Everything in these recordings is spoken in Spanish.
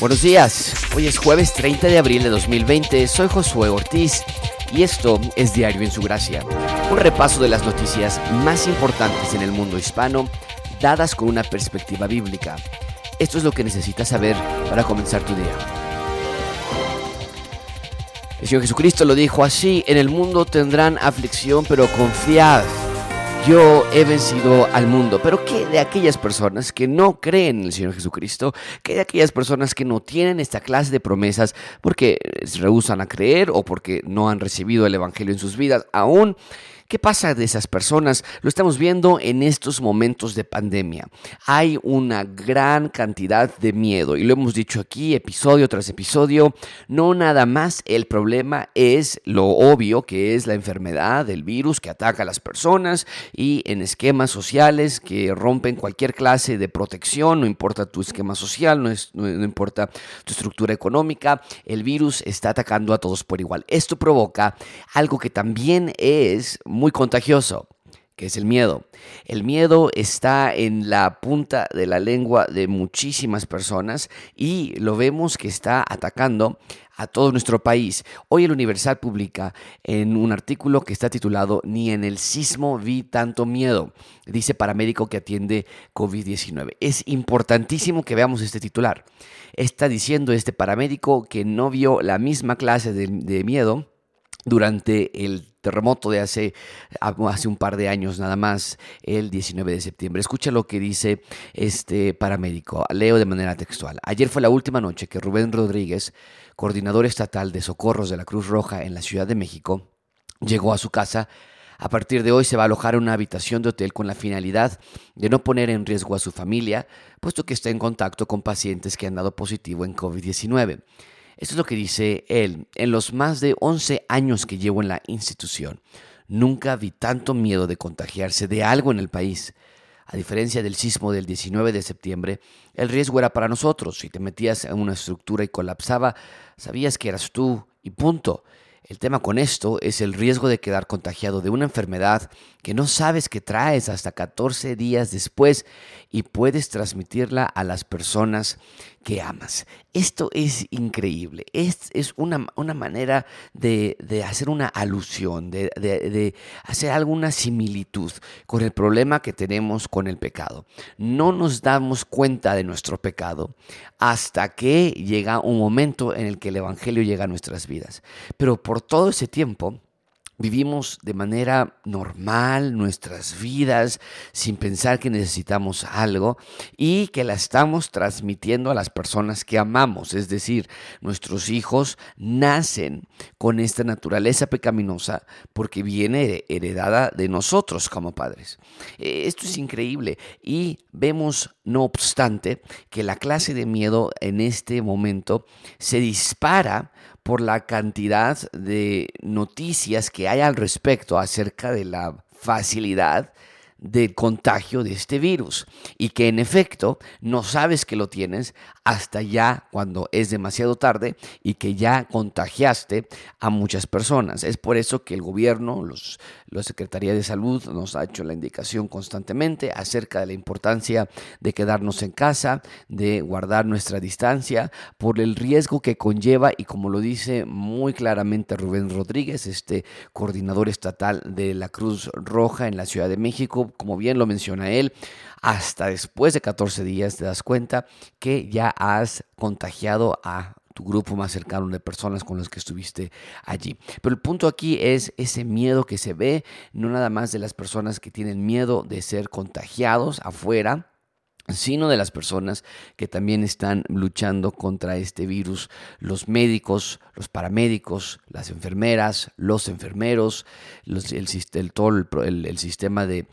Buenos días, hoy es jueves 30 de abril de 2020, soy Josué Ortiz y esto es Diario en su Gracia, un repaso de las noticias más importantes en el mundo hispano dadas con una perspectiva bíblica. Esto es lo que necesitas saber para comenzar tu día. El Señor Jesucristo lo dijo así, en el mundo tendrán aflicción, pero confiad yo he vencido al mundo. Pero ¿qué de aquellas personas que no creen en el Señor Jesucristo? ¿Qué de aquellas personas que no tienen esta clase de promesas porque se rehusan a creer o porque no han recibido el Evangelio en sus vidas? Aún ¿Qué pasa de esas personas? Lo estamos viendo en estos momentos de pandemia. Hay una gran cantidad de miedo y lo hemos dicho aquí episodio tras episodio. No nada más el problema es lo obvio que es la enfermedad del virus que ataca a las personas y en esquemas sociales que rompen cualquier clase de protección, no importa tu esquema social, no, importa tu estructura económica, el virus está atacando a todos por igual. Esto provoca algo que también es contagioso, que es el miedo. El miedo está en la punta de la lengua de muchísimas personas y lo vemos que está atacando a todo nuestro país. Hoy el Universal publica en un artículo que está titulado Ni en el sismo vi tanto miedo, dice paramédico que atiende COVID-19. Es importantísimo que veamos este titular. Está diciendo este paramédico que no vio la misma clase de, de miedo durante el terremoto de hace, hace un par de años nada más, el 19 de septiembre. Escucha lo que dice este paramédico. Leo de manera textual. Ayer fue la última noche que Rubén Rodríguez, coordinador estatal de socorros de la Cruz Roja en la Ciudad de México, llegó a su casa. A partir de hoy se va a alojar en una habitación de hotel con la finalidad de no poner en riesgo a su familia, puesto que está en contacto con pacientes que han dado positivo en COVID-19. Esto es lo que dice él. En los más de 11 años que llevo en la institución, nunca vi tanto miedo de contagiarse de algo en el país. A diferencia del sismo del 19 de septiembre, el riesgo era para nosotros. Si te metías en una estructura y colapsaba, sabías que eras tú y punto. El tema con esto es el riesgo de quedar contagiado de una enfermedad que no sabes que traes hasta 14 días después y puedes transmitirla a las personas que amas. Esto es increíble. Es, es una, una, manera de, hacer una alusión, de, de, hacer alguna similitud con el problema que tenemos con el pecado. No nos damos cuenta de nuestro pecado hasta que llega un momento en el que el Evangelio llega a nuestras vidas. Pero por todo ese tiempo, Vivimos de manera normal nuestras vidas sin pensar que necesitamos algo y que la estamos transmitiendo a las personas que amamos. Es decir, nuestros hijos nacen con esta naturaleza pecaminosa porque viene heredada de nosotros como padres. Eh, esto es increíble y vemos, no obstante, que la clase de miedo en este momento se dispara por la cantidad de noticias que hay al respecto acerca de la facilidad de contagio de este virus y que en efecto no sabes que lo tienes hasta ya cuando es demasiado tarde y que ya contagiaste a muchas personas. Es por eso que el gobierno, los, la Secretaría de Salud nos ha hecho la indicación constantemente acerca de la importancia de quedarnos en casa, de guardar nuestra distancia por el riesgo que conlleva y como lo dice muy claramente Rubén Rodríguez, este coordinador estatal de la Cruz Roja en la Ciudad de México, como bien lo menciona él, hasta después de 14 días te das cuenta que ya has contagiado a tu grupo más cercano de personas con las que estuviste allí. Pero el punto aquí es ese miedo que se ve, no nada más de las personas que tienen miedo de ser contagiados afuera, sino de las personas que también están luchando contra este virus, los médicos, los paramédicos, las enfermeras, los enfermeros, el, todo el, sistema de,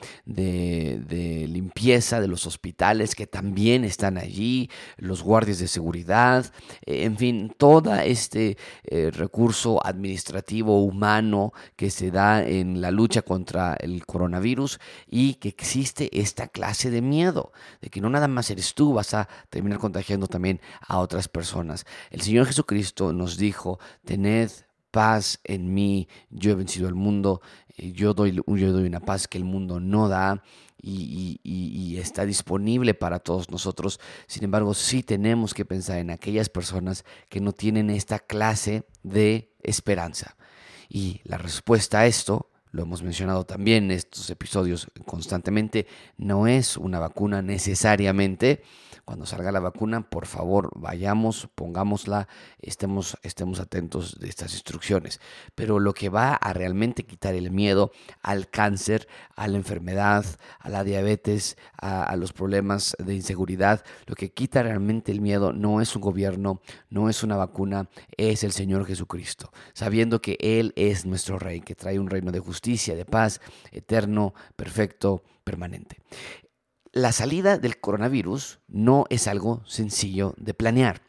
limpieza de los hospitales que también están allí, los guardias de seguridad, eh, en fin, todo este eh, recurso administrativo humano que se da en la lucha contra el coronavirus y que existe esta clase de miedo, de que no nada más eres tú, vas a terminar contagiando también a otras personas. El Señor Jesucristo nos dijo, tened paz en mí, yo he vencido al mundo, yo doy, yo doy una paz que el mundo no da. y, está disponible para todos nosotros. Sin embargo, sí tenemos que pensar en aquellas personas que no tienen esta clase de esperanza. Y la respuesta a esto, lo hemos mencionado también en estos episodios constantemente, no es una vacuna necesariamente cuando salga la vacuna, por favor, vayamos, pongámosla, estemos, estemos atentos de estas instrucciones. Pero lo que va a realmente quitar el miedo al cáncer, a la enfermedad, a la diabetes, a, los problemas de inseguridad, lo que quita realmente el miedo no es un gobierno, no es una vacuna, es el Señor Jesucristo, sabiendo que Él es nuestro Rey, que trae un reino de justicia, de paz, eterno, perfecto, permanente la salida del coronavirus no es algo sencillo de planear.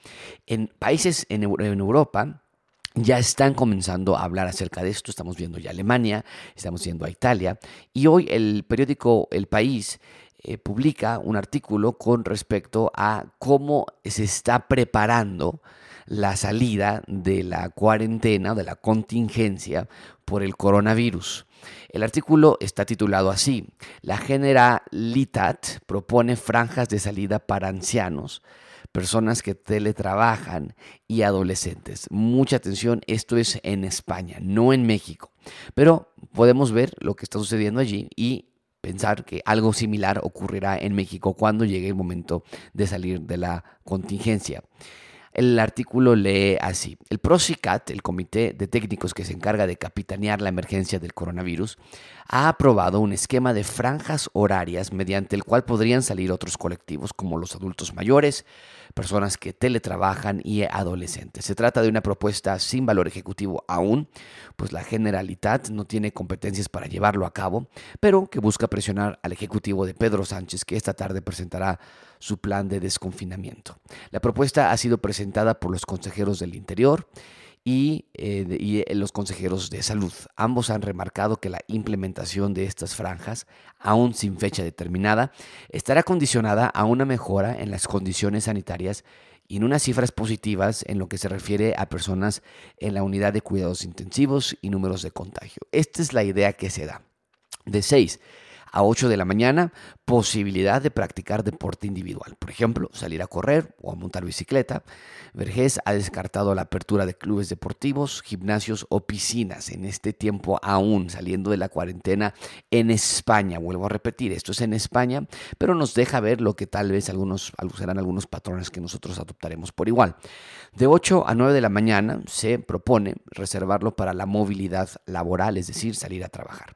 En países en, Europa ya están comenzando a hablar acerca de esto. Estamos viendo ya Alemania, estamos viendo a Italia. Y hoy el periódico El País eh, publica un artículo con respecto a cómo se está preparando la salida de la cuarentena, de la contingencia por el coronavirus. El artículo está titulado así, La Generalitat propone franjas de salida para ancianos, personas que teletrabajan y adolescentes. Mucha atención, esto es en España, no en México. Pero podemos ver lo que está sucediendo allí y pensar que algo similar ocurrirá en México cuando llegue el momento de salir de la contingencia. El artículo lee así. El PROSICAT, el comité de técnicos que se encarga de capitanear la emergencia del coronavirus, ha aprobado un esquema de franjas horarias mediante el cual podrían salir otros colectivos como los adultos mayores, personas que teletrabajan y adolescentes. Se trata de una propuesta sin valor ejecutivo aún, pues la Generalitat no tiene competencias para llevarlo a cabo, pero que busca presionar al ejecutivo de Pedro Sánchez que esta tarde presentará su plan de desconfinamiento. La propuesta ha sido presentada por los consejeros del Interior y, eh, eh, los consejeros de salud. Ambos han remarcado que la implementación de estas franjas, aún sin fecha determinada, estará condicionada a una mejora en las condiciones sanitarias y en unas cifras positivas en lo que se refiere a personas en la unidad de cuidados intensivos y números de contagio. Esta es la idea que se da. De seis a 8 de la mañana, posibilidad de practicar deporte individual, por ejemplo, salir a correr o a montar bicicleta. Vergés ha descartado la apertura de clubes deportivos, gimnasios o piscinas en este tiempo aún saliendo de la cuarentena en España. Vuelvo a repetir, esto es en España, pero nos deja ver lo que tal vez algunos serán algunos patrones que nosotros adoptaremos por igual. De 8 a 9 de la mañana se propone reservarlo para la movilidad laboral, es decir, salir a trabajar.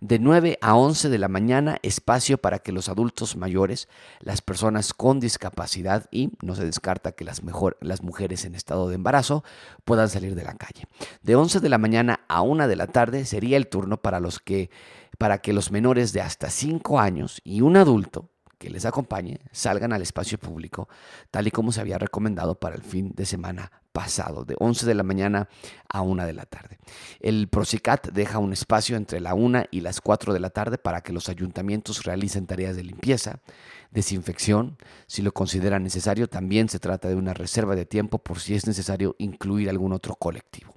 De 9 a 11 de la mañana, espacio para que los adultos mayores, las personas con discapacidad y no se descarta que las, mejor, las mujeres en estado de embarazo puedan salir de la calle. De 11 de la mañana a 1 de la tarde sería el turno para los que para que los menores de hasta 5 años y un adulto que les acompañe salgan al espacio público, tal y como se había recomendado para el fin de semana pasado, de 11 de la mañana a 1 de la tarde. El Procicat deja un espacio entre la 1 y las 4 de la tarde para que los ayuntamientos realicen tareas de limpieza, desinfección. Si lo consideran necesario, también se trata de una reserva de tiempo por si es necesario incluir algún otro colectivo.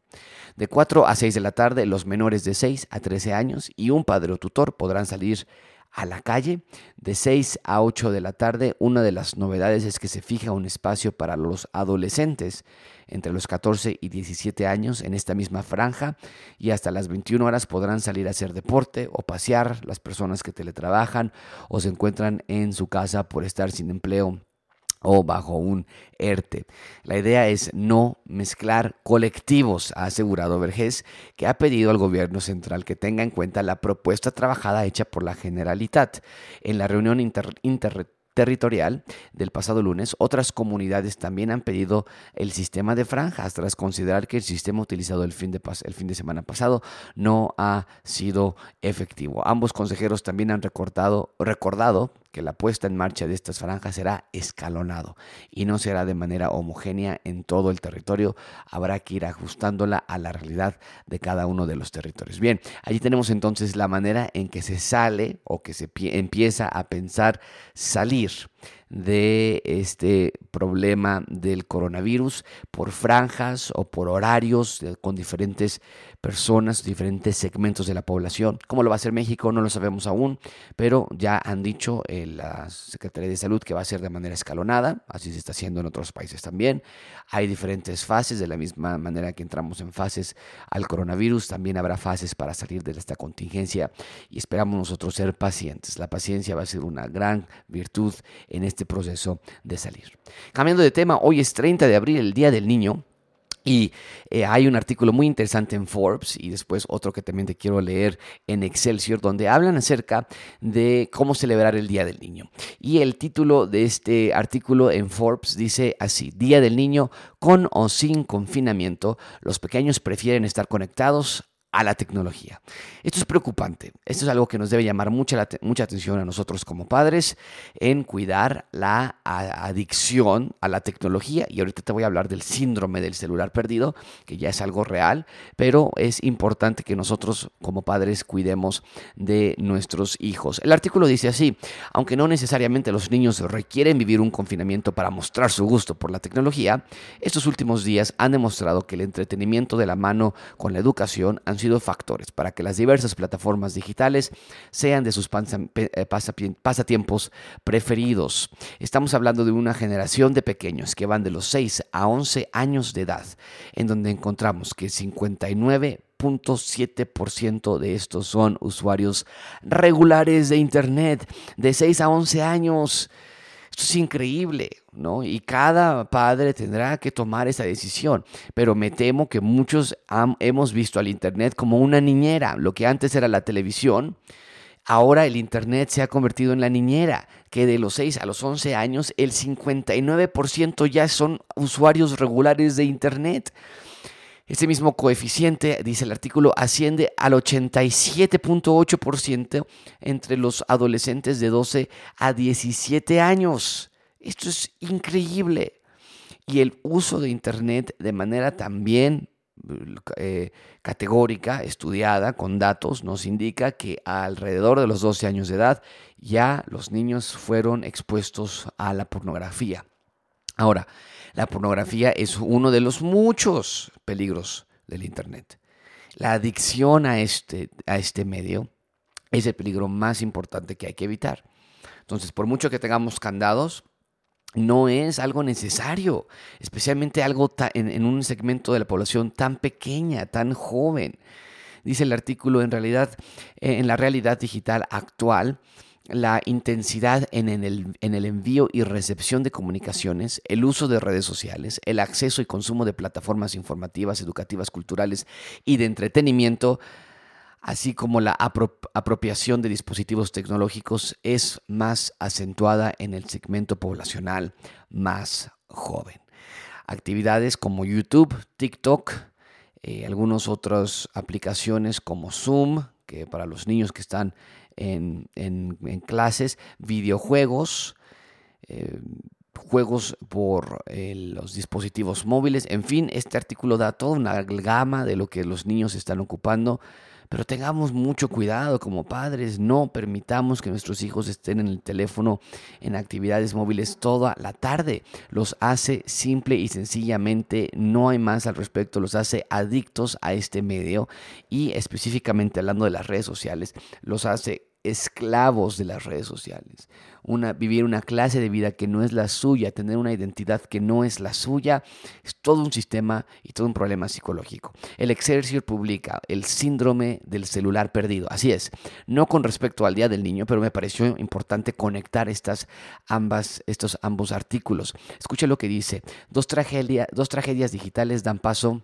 De 4 a 6 de la tarde, los menores de 6 a 13 años y un padre o tutor podrán salir a la calle de 6 a 8 de la tarde. Una de las novedades es que se fija un espacio para los adolescentes entre los 14 y 17 años en esta misma franja y hasta las 21 horas podrán salir a hacer deporte o pasear las personas que teletrabajan o se encuentran en su casa por estar sin empleo o bajo un ERTE. La idea es no mezclar colectivos, ha asegurado Vergés, que ha pedido al gobierno central que tenga en cuenta la propuesta trabajada hecha por la Generalitat. En la reunión inter, territorial del pasado lunes, otras comunidades también han pedido el sistema de franjas tras considerar que el sistema utilizado el fin de, el fin de semana pasado no ha sido efectivo. Ambos consejeros también han recordado que la puesta en marcha de estas franjas será escalonado y no será de manera homogénea en todo el territorio. Habrá que ir ajustándola a la realidad de cada uno de los territorios. Bien, allí tenemos entonces la manera en que se sale o que se empieza a pensar salir de este problema del coronavirus por franjas o por horarios con diferentes personas, diferentes segmentos de la población. ¿Cómo lo va a hacer México? No lo sabemos aún, pero ya han dicho eh, la Secretaría de Salud que va a ser de manera escalonada, así se está haciendo en otros países también. Hay diferentes fases, de la misma manera que entramos en fases al coronavirus, también habrá fases para salir de esta contingencia y esperamos nosotros ser pacientes. La paciencia va a ser una gran virtud en este proceso de salir. Cambiando de tema, hoy es 30 de abril, el Día del Niño. Y eh, hay un artículo muy interesante en Forbes y después otro que también te quiero leer en Excelsior, donde hablan acerca de cómo celebrar el Día del Niño. Y el título de este artículo en Forbes dice así, Día del Niño con o sin confinamiento, los pequeños prefieren estar conectados a la tecnología. Esto es preocupante. Esto es algo que nos debe llamar mucha, mucha atención a nosotros como padres en cuidar la adicción a la tecnología. Y ahorita te voy a hablar del síndrome del celular perdido, que ya es algo real, pero es importante que nosotros como padres cuidemos de nuestros hijos. El artículo dice así, aunque no necesariamente los niños requieren vivir un confinamiento para mostrar su gusto por la tecnología, estos últimos días han demostrado que el entretenimiento de la mano con la educación han sido factores para que las diversas plataformas digitales sean de sus eh, pasatiempos preferidos. Estamos hablando de una generación de pequeños que van de los 6 a 11 años de edad, en donde encontramos que 59.7% de estos son usuarios regulares de Internet, de 6 a 11 años. Esto es increíble, ¿no? Y cada padre tendrá que tomar esa decisión. Pero me temo que muchos hemos visto al Internet como una niñera. Lo que antes era la televisión, ahora el Internet se ha convertido en la niñera, que de los 6 a los 11 años el 59% ya son usuarios regulares de Internet. Este mismo coeficiente, dice el artículo, asciende al 87.8% entre los adolescentes de 12 a 17 años. Esto es increíble. Y el uso de Internet de manera también eh, categórica, estudiada con datos, nos indica que alrededor de los 12 años de edad ya los niños fueron expuestos a la pornografía. Ahora, la pornografía es uno de los muchos peligros del Internet. La adicción a este, a este medio es el peligro más importante que hay que evitar. Entonces, por mucho que tengamos candados, no es algo necesario, especialmente algo en, en, un segmento de la población tan pequeña, tan joven. Dice el artículo, en realidad, en la realidad digital actual, la intensidad en el, en el, envío y recepción de comunicaciones, el uso de redes sociales, el acceso y consumo de plataformas informativas, educativas, culturales y de entretenimiento, así como la apropiación de dispositivos tecnológicos es más acentuada en el segmento poblacional más joven. Actividades como YouTube, TikTok, eh, algunas otras aplicaciones como Zoom, que para los niños que están en, clases, videojuegos, eh, juegos por eh, los dispositivos móviles, en fin, este artículo da toda una gama de lo que los niños están ocupando pero tengamos mucho cuidado como padres, no permitamos que nuestros hijos estén en el teléfono en actividades móviles toda la tarde. Los hace simple y sencillamente, no hay más al respecto, los hace adictos a este medio y específicamente hablando de las redes sociales, los hace esclavos de las redes sociales. Una, vivir una clase de vida que no es la suya, tener una identidad que no es la suya, es todo un sistema y todo un problema psicológico. El Excelsior publica el síndrome del celular perdido. Así es, no con respecto al Día del Niño, pero me pareció importante conectar estas ambas, estos ambos artículos. Escucha lo que dice. Dos, dos tragedias digitales dan paso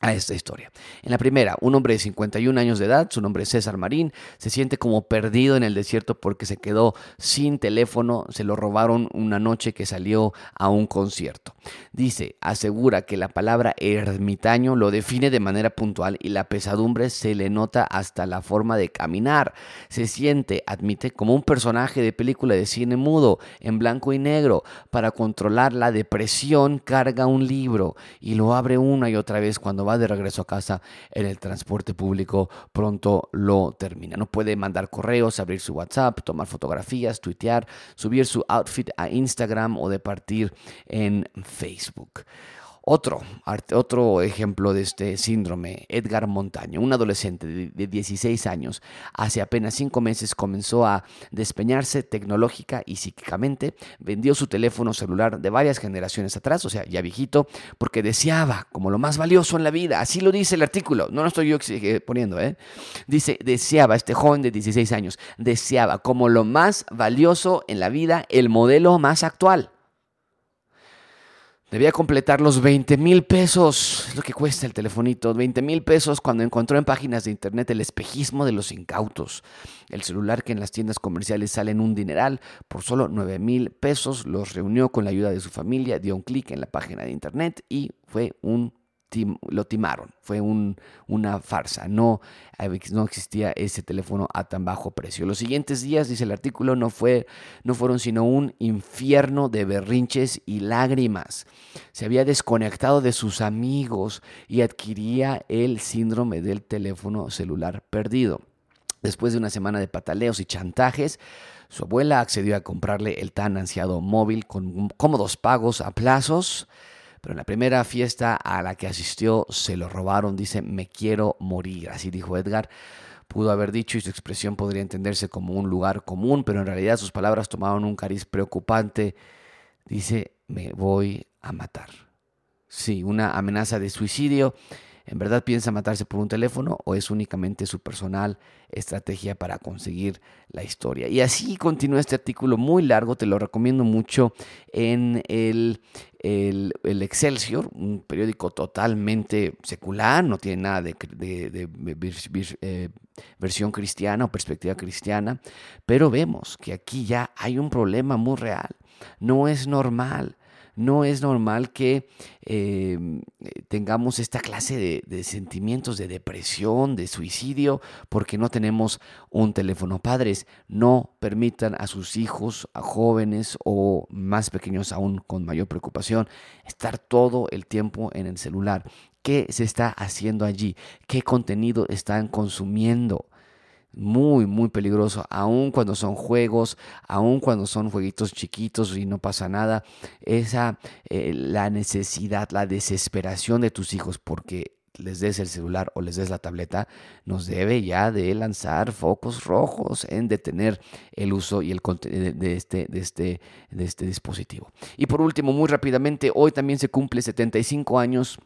a esta historia. En la primera, un hombre de 51 años de edad, su nombre es César Marín, se siente como perdido en el desierto porque se quedó sin teléfono, se lo robaron una noche que salió a un concierto. Dice, asegura que la palabra ermitaño lo define de manera puntual y la pesadumbre se le nota hasta la forma de caminar. Se siente, admite, como un personaje de película de cine mudo, en blanco y negro. Para controlar la depresión carga un libro y lo abre una y otra vez cuando va de regreso a casa en el transporte público, pronto lo termina. No puede mandar correos, abrir su WhatsApp, tomar fotografías, tuitear, subir su outfit a Instagram o de partir en Facebook. Otro, otro ejemplo de este síndrome, Edgar Montaño, un adolescente de 16 años, hace apenas cinco meses comenzó a despeñarse tecnológica y psíquicamente, vendió su teléfono celular de varias generaciones atrás, o sea, ya viejito, porque deseaba como lo más valioso en la vida, así lo dice el artículo, no lo estoy yo eh, poniendo, ¿eh? Dice, deseaba, este joven de 16 años, deseaba como lo más valioso en la vida el modelo más actual. Debía completar los 20 mil pesos, es lo que cuesta el telefonito, 20 mil pesos cuando encontró en páginas de internet el espejismo de los incautos. El celular que en las tiendas comerciales sale en un dineral, por solo 9 mil pesos, los reunió con la ayuda de su familia, dio un clic en la página de internet y fue un lo timaron, fue una farsa, no, no existía ese teléfono a tan bajo precio. Los siguientes días, dice el artículo, no, fue, no fueron sino un infierno de berrinches y lágrimas. Se había desconectado de sus amigos y adquiría el síndrome del teléfono celular perdido. Después de una semana de pataleos y chantajes, su abuela accedió a comprarle el tan ansiado móvil con cómodos pagos a plazos pero en la primera fiesta a la que asistió se lo robaron, dice, me quiero morir, así dijo Edgar. Pudo haber dicho y su expresión podría entenderse como un lugar común, pero en realidad sus palabras tomaron un cariz preocupante. Dice, me voy a matar. Sí, una amenaza de suicidio ¿En verdad piensa matarse por un teléfono o es únicamente su personal estrategia para conseguir la historia? Y así continúa este artículo muy largo, te lo recomiendo mucho en el, el, Excelsior, un periódico totalmente secular, no tiene nada de, eh, versión cristiana o perspectiva cristiana, pero vemos que aquí ya hay un problema muy real. No es normal no es normal que em, tengamos esta clase de, sentimientos de depresión, de suicidio, porque no tenemos un teléfono. Padres, no permitan a sus hijos, jóvenes o más pequeños aún con mayor preocupación, estar todo el tiempo en el celular. ¿Qué se está haciendo allí? ¿Qué contenido están consumiendo? Muy, muy peligroso, aun cuando son juegos, aun cuando son jueguitos chiquitos y no pasa nada. Esa, eh, la necesidad, la desesperación de tus hijos porque les des el celular o les des la tableta, nos debe ya de lanzar focos rojos en detener el uso y el de este, de, este, de este dispositivo. Y por último, muy rápidamente, hoy también se cumple 75 años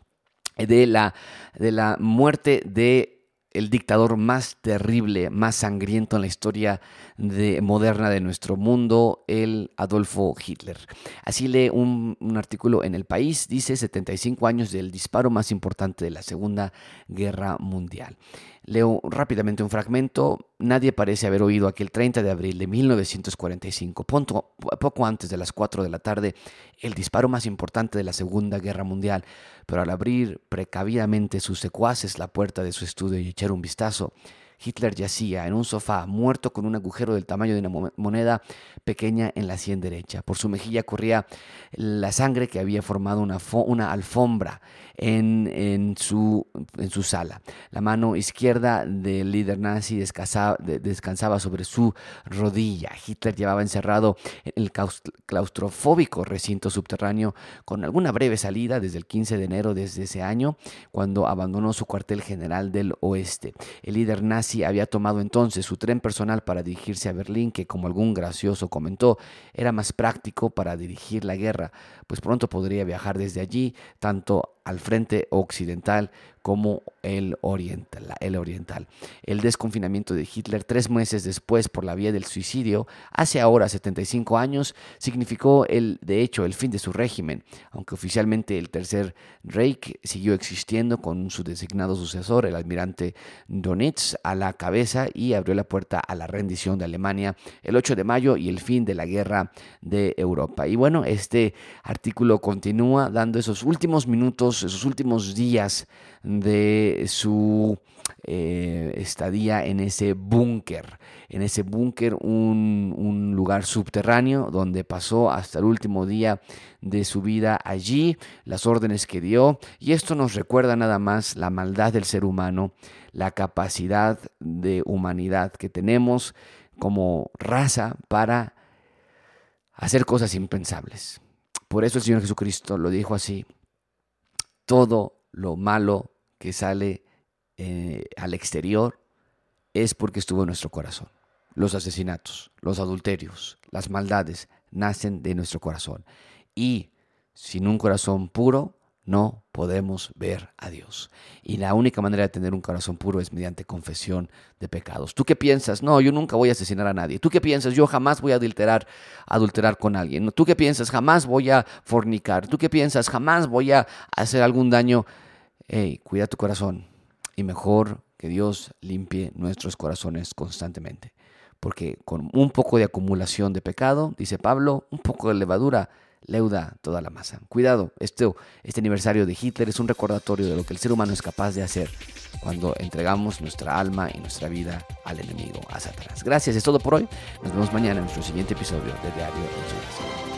de la, de la muerte de el dictador más terrible, más sangriento en la historia de, moderna de nuestro mundo, el Adolfo Hitler. Así lee un, un, artículo en El País, dice 75 años del disparo más importante de la Segunda Guerra Mundial. Leo rápidamente un fragmento. Nadie parece haber oído aquel 30 de abril de 1945, poco antes de las 4 de la tarde, el disparo más importante de la Segunda Guerra Mundial, pero al abrir precavidamente sus secuaces la puerta de su estudio y echar un vistazo, Hitler yacía en un sofá, muerto con un agujero del tamaño de una moneda pequeña en la sien derecha. Por su mejilla corría la sangre que había formado una, alfombra en, su, en su sala. La mano izquierda del líder nazi descansaba, descansaba sobre su rodilla. Hitler llevaba encerrado en el claustrofóbico recinto subterráneo con alguna breve salida desde el 15 de enero de ese año, cuando abandonó su cuartel general del oeste. El líder nazi había tomado entonces su tren personal para dirigirse a Berlín, que como algún gracioso comentó, era más práctico para dirigir la guerra, pues pronto podría viajar desde allí tanto al frente occidental como el oriental, el oriental. El desconfinamiento de Hitler tres meses después por la vía del suicidio, hace ahora 75 años, significó el, de hecho el fin de su régimen, aunque oficialmente el tercer Reich siguió existiendo con su designado sucesor, el almirante Donetsk, a la cabeza y abrió la puerta a la rendición de Alemania el 8 de mayo y el fin de la guerra de Europa. Y bueno, este artículo continúa dando esos últimos minutos momentos, esos últimos días de su eh, estadía en ese búnker, en ese búnker, un, lugar subterráneo donde pasó hasta el último día de su vida allí, las órdenes que dio, y esto nos recuerda nada más la maldad del ser humano, la capacidad de humanidad que tenemos como raza para hacer cosas impensables. Por eso el Señor Jesucristo lo dijo así, todo lo malo que sale eh, al exterior es porque estuvo en nuestro corazón. Los asesinatos, los adulterios, las maldades nacen de nuestro corazón. Y sin un corazón puro no podemos ver a Dios. Y la única manera de tener un corazón puro es mediante confesión de pecados. ¿Tú qué piensas? No, yo nunca voy a asesinar a nadie. ¿Tú qué piensas? Yo jamás voy a adulterar, adulterar con alguien. ¿Tú qué piensas? Jamás voy a fornicar. ¿Tú qué piensas? Jamás voy a hacer algún daño. Hey, cuida tu corazón. Y mejor que Dios limpie nuestros corazones constantemente. Porque con un poco de acumulación de pecado, dice Pablo, un poco de levadura leuda toda la masa. Cuidado, este, este aniversario de Hitler es un recordatorio de lo que el ser humano es capaz de hacer cuando entregamos nuestra alma y nuestra vida al enemigo, a Satanás. Gracias, es todo por hoy. Nos vemos mañana en nuestro siguiente episodio de Diario en su